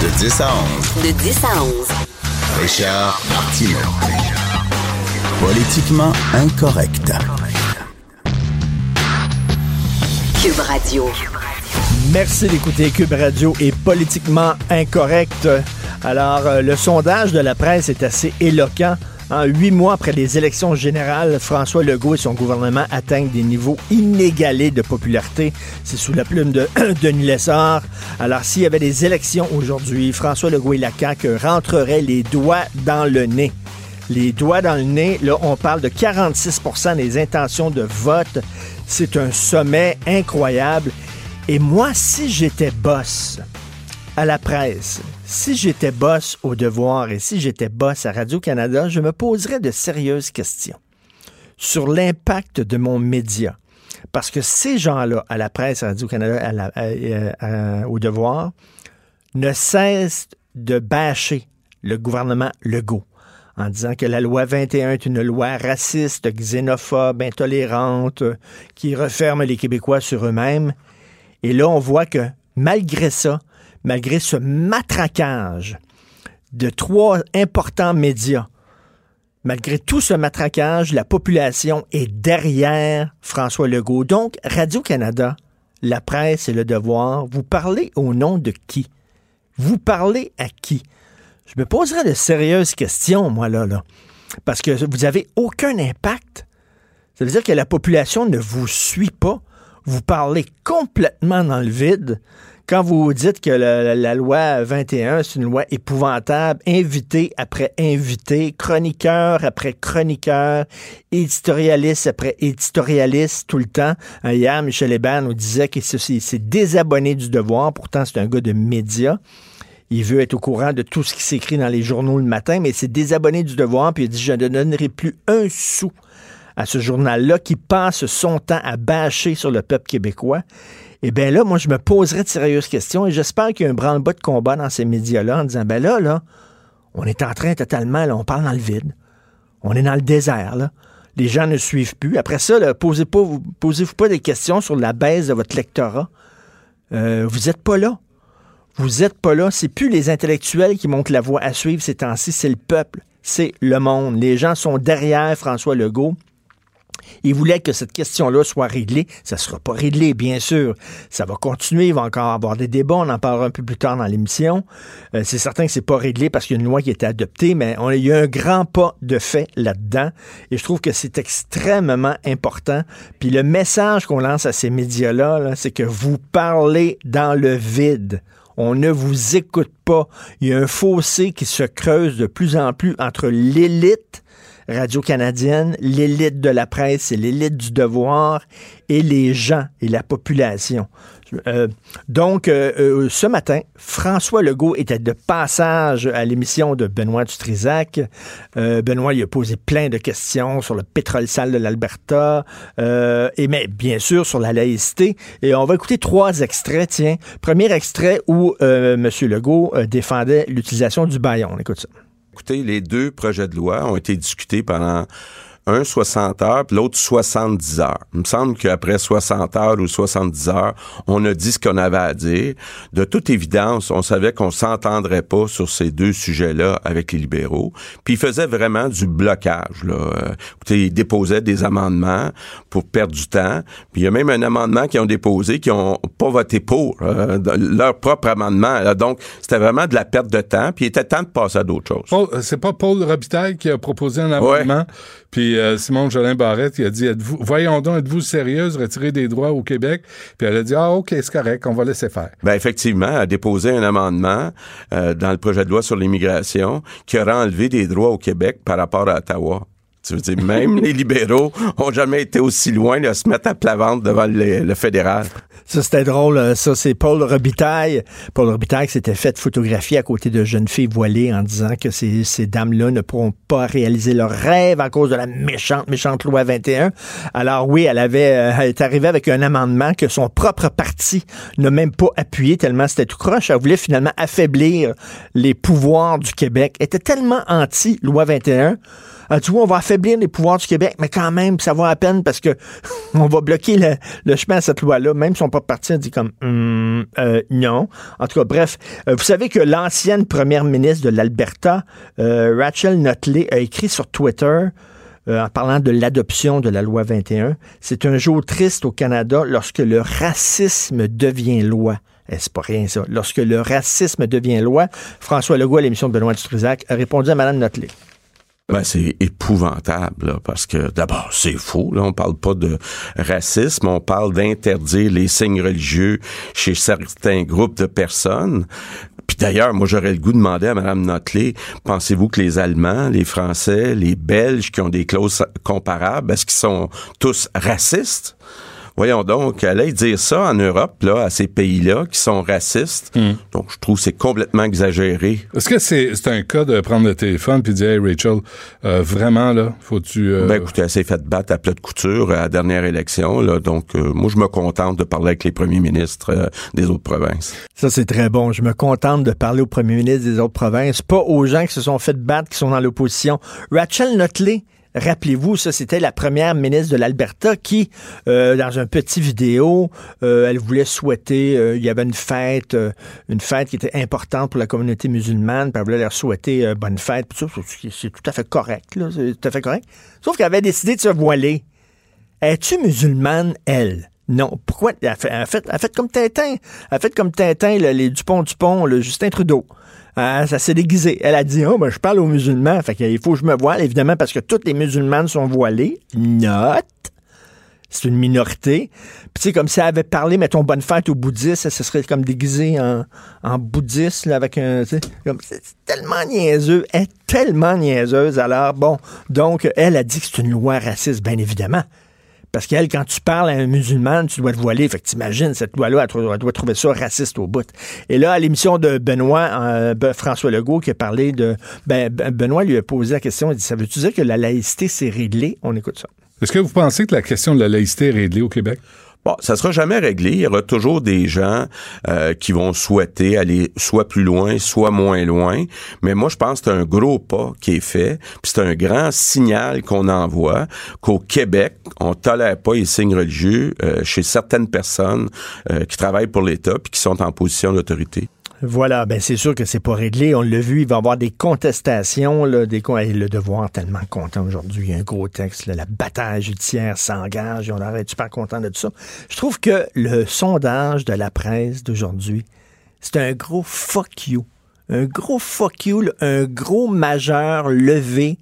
De 10 à 11. De 10 à 11. Richard Martineau. Politiquement incorrect. Cube Radio. Merci d'écouter Cube Radio est politiquement incorrect. Alors, euh, le sondage de la presse est assez éloquent. En huit mois après les élections générales, François Legault et son gouvernement atteignent des niveaux inégalés de popularité. C'est sous la plume de Denis Lessard. Alors, s'il y avait des élections aujourd'hui, François Legault et la rentreraient les doigts dans le nez. Les doigts dans le nez, là, on parle de 46% des intentions de vote. C'est un sommet incroyable. Et moi, si j'étais boss à la presse, si j'étais boss au devoir et si j'étais boss à Radio-Canada, je me poserais de sérieuses questions sur l'impact de mon média. Parce que ces gens-là, à la presse, à Radio-Canada, au devoir, ne cessent de bâcher le gouvernement Legault en disant que la loi 21 est une loi raciste, xénophobe, intolérante, qui referme les Québécois sur eux-mêmes. Et là, on voit que malgré ça, malgré ce matraquage de trois importants médias, malgré tout ce matraquage, la population est derrière François Legault. Donc, Radio-Canada, la presse et le devoir, vous parlez au nom de qui? Vous parlez à qui? Je me poserai de sérieuses questions, moi, là, là. Parce que vous n'avez aucun impact. Ça veut dire que la population ne vous suit pas. Vous parlez complètement dans le vide. Quand vous dites que la, loi 21, c'est une loi épouvantable, invité après invité, chroniqueur après chroniqueur, éditorialiste après éditorialiste tout le temps. Hier, Michel Hébert nous disait qu'il s'est désabonné du devoir. Pourtant, c'est un gars de médias. Il veut être au courant de tout ce qui s'écrit dans les journaux le matin, mais c'est désabonné du devoir, puis il dit Je ne donnerai plus un sou à ce journal-là qui passe son temps à bâcher sur le peuple québécois. Eh bien là, moi, je me poserai de sérieuses questions et j'espère qu'il y a un branle-bas de combat dans ces médias-là en disant Ben là, là, on est en train totalement, là, on parle dans le vide. On est dans le désert, là. Les gens ne suivent plus. Après ça, posez-vous pas des questions sur la baisse de votre lectorat. Euh, vous n'êtes pas là. Vous êtes pas là. C'est plus les intellectuels qui montent la voie à suivre ces temps-ci, c'est le peuple, c'est le monde. Les gens sont derrière François Legault. Il voulait que cette question-là soit réglée. Ça ne sera pas réglé, bien sûr. Ça va continuer. Il va encore avoir des débats. On en parlera un peu plus tard dans l'émission. Euh, c'est certain que c'est pas réglé parce qu'il y a une loi qui a été adoptée, mais on, il y a un grand pas de fait là-dedans. Et je trouve que c'est extrêmement important. Puis le message qu'on lance à ces médias-là, -là, c'est que vous parlez dans le vide. On ne vous écoute pas. Il y a un fossé qui se creuse de plus en plus entre l'élite radio-canadienne, l'élite de la presse et l'élite du devoir et les gens et la population. Euh, donc, euh, euh, ce matin, François Legault était de passage à l'émission de Benoît Dutrisac. Benoît lui a posé plein de questions sur le pétrole sale de l'Alberta, et mais bien sûr sur la laïcité. Et on va écouter trois extraits. Tiens, premier extrait où M. Legault défendait l'utilisation du baillon. On écoute ça. Écoutez, les deux projets de loi ont été discutés pendant un 60 heures, puis l'autre 70 heures. Il me semble qu'après 60 heures ou 70 heures, on a dit ce qu'on avait à dire. De toute évidence, on savait qu'on s'entendrait pas sur ces deux sujets-là avec les libéraux. Puis ils faisaient vraiment du blocage. Là. Euh, écoutez, ils déposaient des amendements pour perdre du temps. Puis il y a même un amendement qu'ils ont déposé qui ont pas voté pour euh, leur propre amendement. Donc c'était vraiment de la perte de temps. Puis il était temps de passer à d'autres choses. Euh, c'est pas Paul Robitaille qui a proposé un amendement. Puis euh, Simon Jolin Barrette, il a dit êtes-vous, voyons donc, êtes-vous sérieuse, retirer des droits au Québec? Puis elle a dit Ah, OK, c'est correct, on va laisser faire. Ben effectivement, elle a déposé un amendement euh, dans le projet de loi sur l'immigration qui aurait enlevé des droits au Québec par rapport à Ottawa. Tu veux dire, même les libéraux ont jamais été aussi loin de se mettre à plat ventre devant le, fédéral. Ça, c'était drôle. Euh, ça, c'est Paul Robitaille. Paul Robitaille s'était fait photographier à côté de jeunes filles voilées en disant que ces, ces dames-là ne pourront pas réaliser leur rêve à cause de la méchante, méchante loi 21. Alors oui, elle avait, euh, elle est arrivée avec un amendement que son propre parti n'a même pas appuyé tellement c'était tout croche. Elle voulait finalement affaiblir les pouvoirs du Québec. Elle était tellement anti-loi 21 ah, tu on va affaiblir les pouvoirs du Québec, mais quand même, ça va à peine parce que on va bloquer le, chemin à cette loi-là. Même si on pas parti, dit comme hum, euh, non. En tout cas, bref, euh, vous savez que l'ancienne première ministre de l'Alberta, euh, Rachel Notley, a écrit sur Twitter en parlant de l'adoption de la loi 21. C'est un jour triste au Canada lorsque le racisme devient loi. Eh, c'est pas rien, ça. Lorsque le racisme devient loi, François Legault, à l'émission de Benoît Dutrisac, a répondu à Mme Notley. Ben, c'est épouvantable, parce que d'abord, c'est faux. Là, on parle pas de racisme, on parle d'interdire les signes religieux chez certains groupes de personnes. Puis d'ailleurs, moi, j'aurais le goût de demander à Mme Notley, pensez-vous que les Allemands, les Français, les Belges qui ont des clauses comparables, est-ce qu'ils sont tous racistes? Voyons donc, aller dire ça en Europe, là, à ces pays-là qui sont racistes. Hmm. Donc, je trouve que c'est complètement exagéré. Est-ce que c'est un cas de prendre le téléphone puis dire, hey, Rachel, euh, vraiment, là, faut-tu. Euh... Ben, écoutez, elle s'est fait battre à plat de couture à la dernière élection, là. Donc, euh, moi, je me contente de parler avec les premiers ministres euh, des autres provinces. Ça, c'est très bon. Je me contente de parler aux premiers ministres des autres provinces, pas aux gens qui se sont fait battre, qui sont dans l'opposition. Rachel Notley, Rappelez-vous, ça, c'était la première ministre de l'Alberta qui, euh, dans un petit vidéo, euh, elle voulait souhaiter, euh, il y avait une fête, une fête qui était importante pour la communauté musulmane, puis elle voulait leur souhaiter bonne fête. C'est tout à fait correct, là, c'est tout à fait correct. Sauf qu'elle avait décidé de se voiler. Es-tu musulmane, elle? Non. Pourquoi? Elle fait, elle fait, comme Tintin. Elle fait comme Tintin, les Dupont-Dupont, le Justin Trudeau. Ah, ça s'est déguisé. Elle a dit, oh, ben, je parle aux musulmans. Fait qu'il faut que je me voile, évidemment, parce que toutes les musulmanes sont voilées. Note. C'est une minorité. Puis, tu sais, comme si elle avait parlé, mettons, bonne fête aux bouddhistes, ça serait comme déguisé en, en bouddhiste, avec un, c'est tellement niaiseux. Elle est tellement niaiseuse. Alors, bon. Donc, elle a dit que c'est une loi raciste, bien évidemment. Parce qu'elle, quand tu parles à un musulman, tu dois te voiler. Fait que t'imagines, cette loi-là, elle, doit trouver ça raciste au bout. Et là, à l'émission de Benoît, euh, François Legault, qui a parlé de... Ben, Benoît lui a posé la question, il dit, ça veut-tu dire que la laïcité, c'est réglé? On écoute ça. Est-ce que vous pensez que la question de la laïcité est réglée au Québec? Bon, ça sera jamais réglé. Il y aura toujours des gens euh, qui vont souhaiter aller soit plus loin, soit moins loin. Mais moi, je pense que c'est un gros pas qui est fait. Puis c'est un grand signal qu'on envoie qu'au Québec, on tolère pas les signes religieux euh, chez certaines personnes euh, qui travaillent pour l'État puis qui sont en position d'autorité. Voilà, ben c'est sûr que c'est pas réglé. On l'a vu, il va y avoir des contestations, là, des le devoir tellement content aujourd'hui. Il y a un gros texte, la bataille judiciaire s'engage. On arrête super content de tout ça. Je trouve que le sondage de la presse d'aujourd'hui, c'est un gros fuck you. Un gros fuck you, un gros majeur levé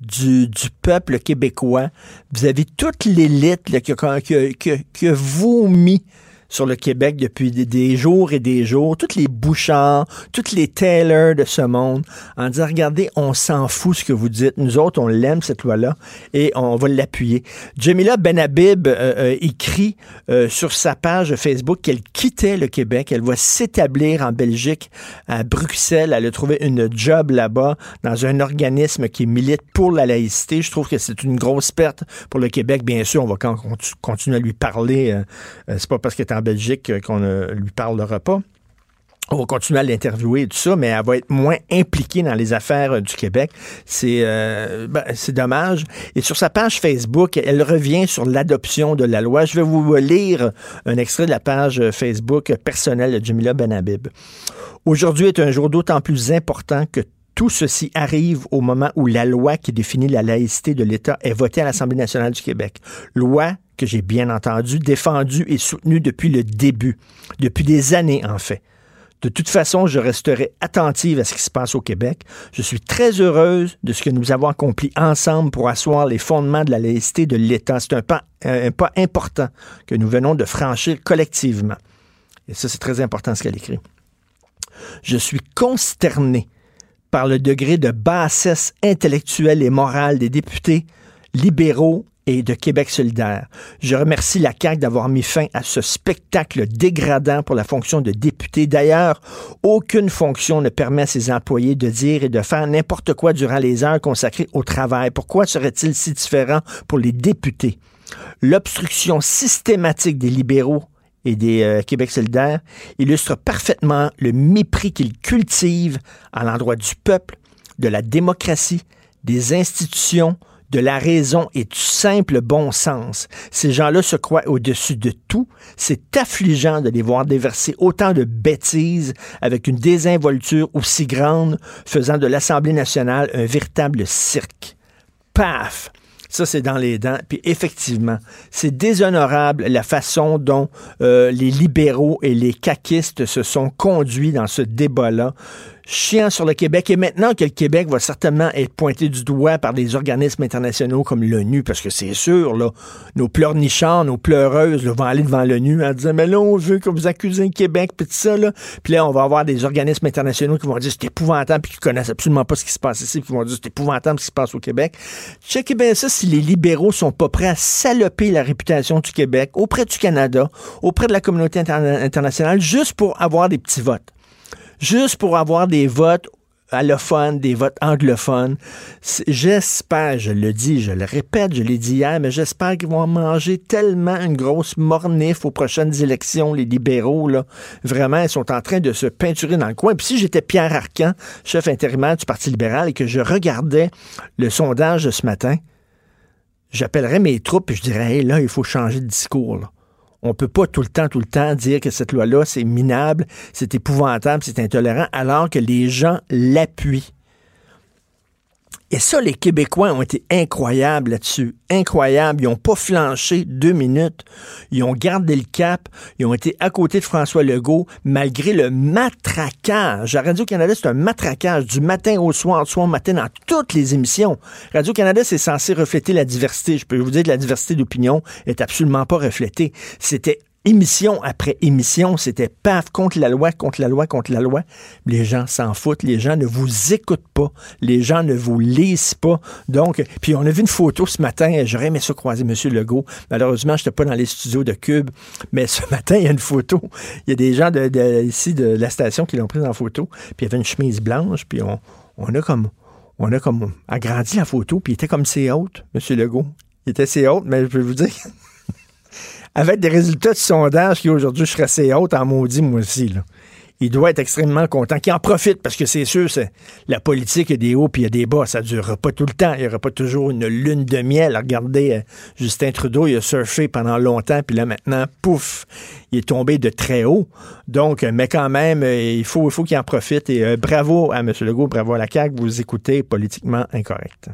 du, du, peuple québécois. Vous avez toute l'élite qui, qui, qui, qui a vomi sur le Québec depuis des, jours et des jours, toutes les bouchards, toutes les tailors de ce monde, en disant, regardez, on s'en fout ce que vous dites. Nous autres, on l'aime, cette loi-là, et on va l'appuyer. Jamila Benhabib euh, euh, écrit euh, sur sa page Facebook qu'elle quittait le Québec. Elle va s'établir en Belgique, à Bruxelles. Elle a trouvé une job là-bas, dans un organisme qui milite pour la laïcité. Je trouve que c'est une grosse perte pour le Québec. Bien sûr, on va continuer à lui parler. c'est pas parce qu'elle est en Belgique euh, qu'on ne lui parlera pas. On va continuer à l'interviewer et tout ça, mais elle va être moins impliquée dans les affaires euh, du Québec. C'est euh, ben, c'est dommage. Et sur sa page Facebook, elle revient sur l'adoption de la loi. Je vais vous lire un extrait de la page Facebook personnelle de Jamila Benhabib. Aujourd'hui est un jour d'autant plus important que tout ceci arrive au moment où la loi qui définit la laïcité de l'État est votée à l'Assemblée nationale du Québec. Loi que j'ai bien entendu, défendu et soutenu depuis le début, depuis des années en fait. De toute façon, je resterai attentive à ce qui se passe au Québec. Je suis très heureuse de ce que nous avons accompli ensemble pour asseoir les fondements de la laïcité de l'État. C'est un pas, important que nous venons de franchir collectivement. Et ça, c'est très important ce qu'elle écrit. Je suis consterné par le degré de bassesse intellectuelle et morale des députés libéraux et de Québec solidaire. Je remercie la CAQ d'avoir mis fin à ce spectacle dégradant pour la fonction de député. D'ailleurs, aucune fonction ne permet à ses employés de dire et de faire n'importe quoi durant les heures consacrées au travail. Pourquoi serait-il si différent pour les députés? L'obstruction systématique des libéraux et des euh, Québec solidaires illustre parfaitement le mépris qu'ils cultivent à l'endroit du peuple, de la démocratie, des institutions, de la raison et du simple bon sens. Ces gens-là se croient au-dessus de tout. C'est affligeant de les voir déverser autant de bêtises avec une désinvolture aussi grande, faisant de l'Assemblée nationale un véritable cirque. Paf! Ça, c'est dans les dents. Puis effectivement, c'est déshonorable la façon dont euh, les libéraux et les caquistes se sont conduits dans ce débat-là chiant sur le Québec. Et maintenant que le Québec va certainement être pointé du doigt par des organismes internationaux comme l'ONU, parce que c'est sûr, là, nos pleurnichards, nos pleureuses vont aller devant l'ONU en disant, mais là, on veut que vous accusez le Québec, puis tout ça, là. Puis là, on va avoir des organismes internationaux qui vont dire, c'est épouvantable, puis qui connaissent absolument pas ce qui se passe ici, puis qui vont dire, c'est épouvantable ce qui se passe au Québec. Checkez bien ça si les libéraux sont pas prêts à saloper la réputation du Québec auprès du Canada, auprès de la communauté internationale, juste pour avoir des petits votes juste pour avoir des votes allophones, des votes anglophones. J'espère, je le dis, je le répète, je l'ai dit hier, mais j'espère qu'ils vont manger tellement une grosse mornif aux prochaines élections, les libéraux, là. Vraiment, ils sont en train de se peinturer dans le coin. Puis si j'étais Pierre Arcan, chef intérimaire du Parti libéral, et que je regardais le sondage de ce matin, j'appellerais mes troupes et je dirais, hey, là, il faut changer de discours, là. On peut pas tout le temps, tout le temps dire que cette loi-là, c'est minable, c'est épouvantable, c'est intolérant, alors que les gens l'appuient. Et ça, les Québécois ont été incroyables là-dessus. Incroyables. Ils n'ont pas flanché deux minutes. Ils ont gardé le cap. Ils ont été à côté de François Legault, malgré le matraquage. Radio-Canada, c'est un matraquage du matin au soir, du soir au matin, dans toutes les émissions. Radio-Canada, c'est censé refléter la diversité. Je peux vous dire que la diversité d'opinion est absolument pas reflétée. C'était émission après émission, c'était paf contre la loi, contre la loi, contre la loi. Les gens s'en foutent, les gens ne vous écoutent pas, les gens ne vous lisent pas. Donc, puis on a vu une photo ce matin, j'aurais aimé ça croiser M. Legault. Malheureusement, je n'étais pas dans les studios de Cube, mais ce matin, il y a une photo. Il y a des gens de, ici de la station qui l'ont prise en photo, puis il y avait une chemise blanche, puis on, on a comme on a comme agrandi la photo, puis il était comme c'est haute, M. Legault. Il était assez haute, mais je peux vous dire avec des résultats de sondage qui aujourd'hui serais assez haute en maudit, moi aussi. Là. Il doit être extrêmement content, qu'il en profite, parce que c'est sûr, c'est la politique, il a des hauts puis il y a des bas. Ça ne durera pas tout le temps. Il n'y aura pas toujours une lune de miel. Regardez, euh, Justin Trudeau, il a surfé pendant longtemps, puis là, maintenant, pouf, il est tombé de très haut. Donc, euh, mais quand même, euh, il faut, il faut qu'il en profite. Et bravo à M. Legault, bravo à la CAQ. Vous écoutez politiquement incorrect.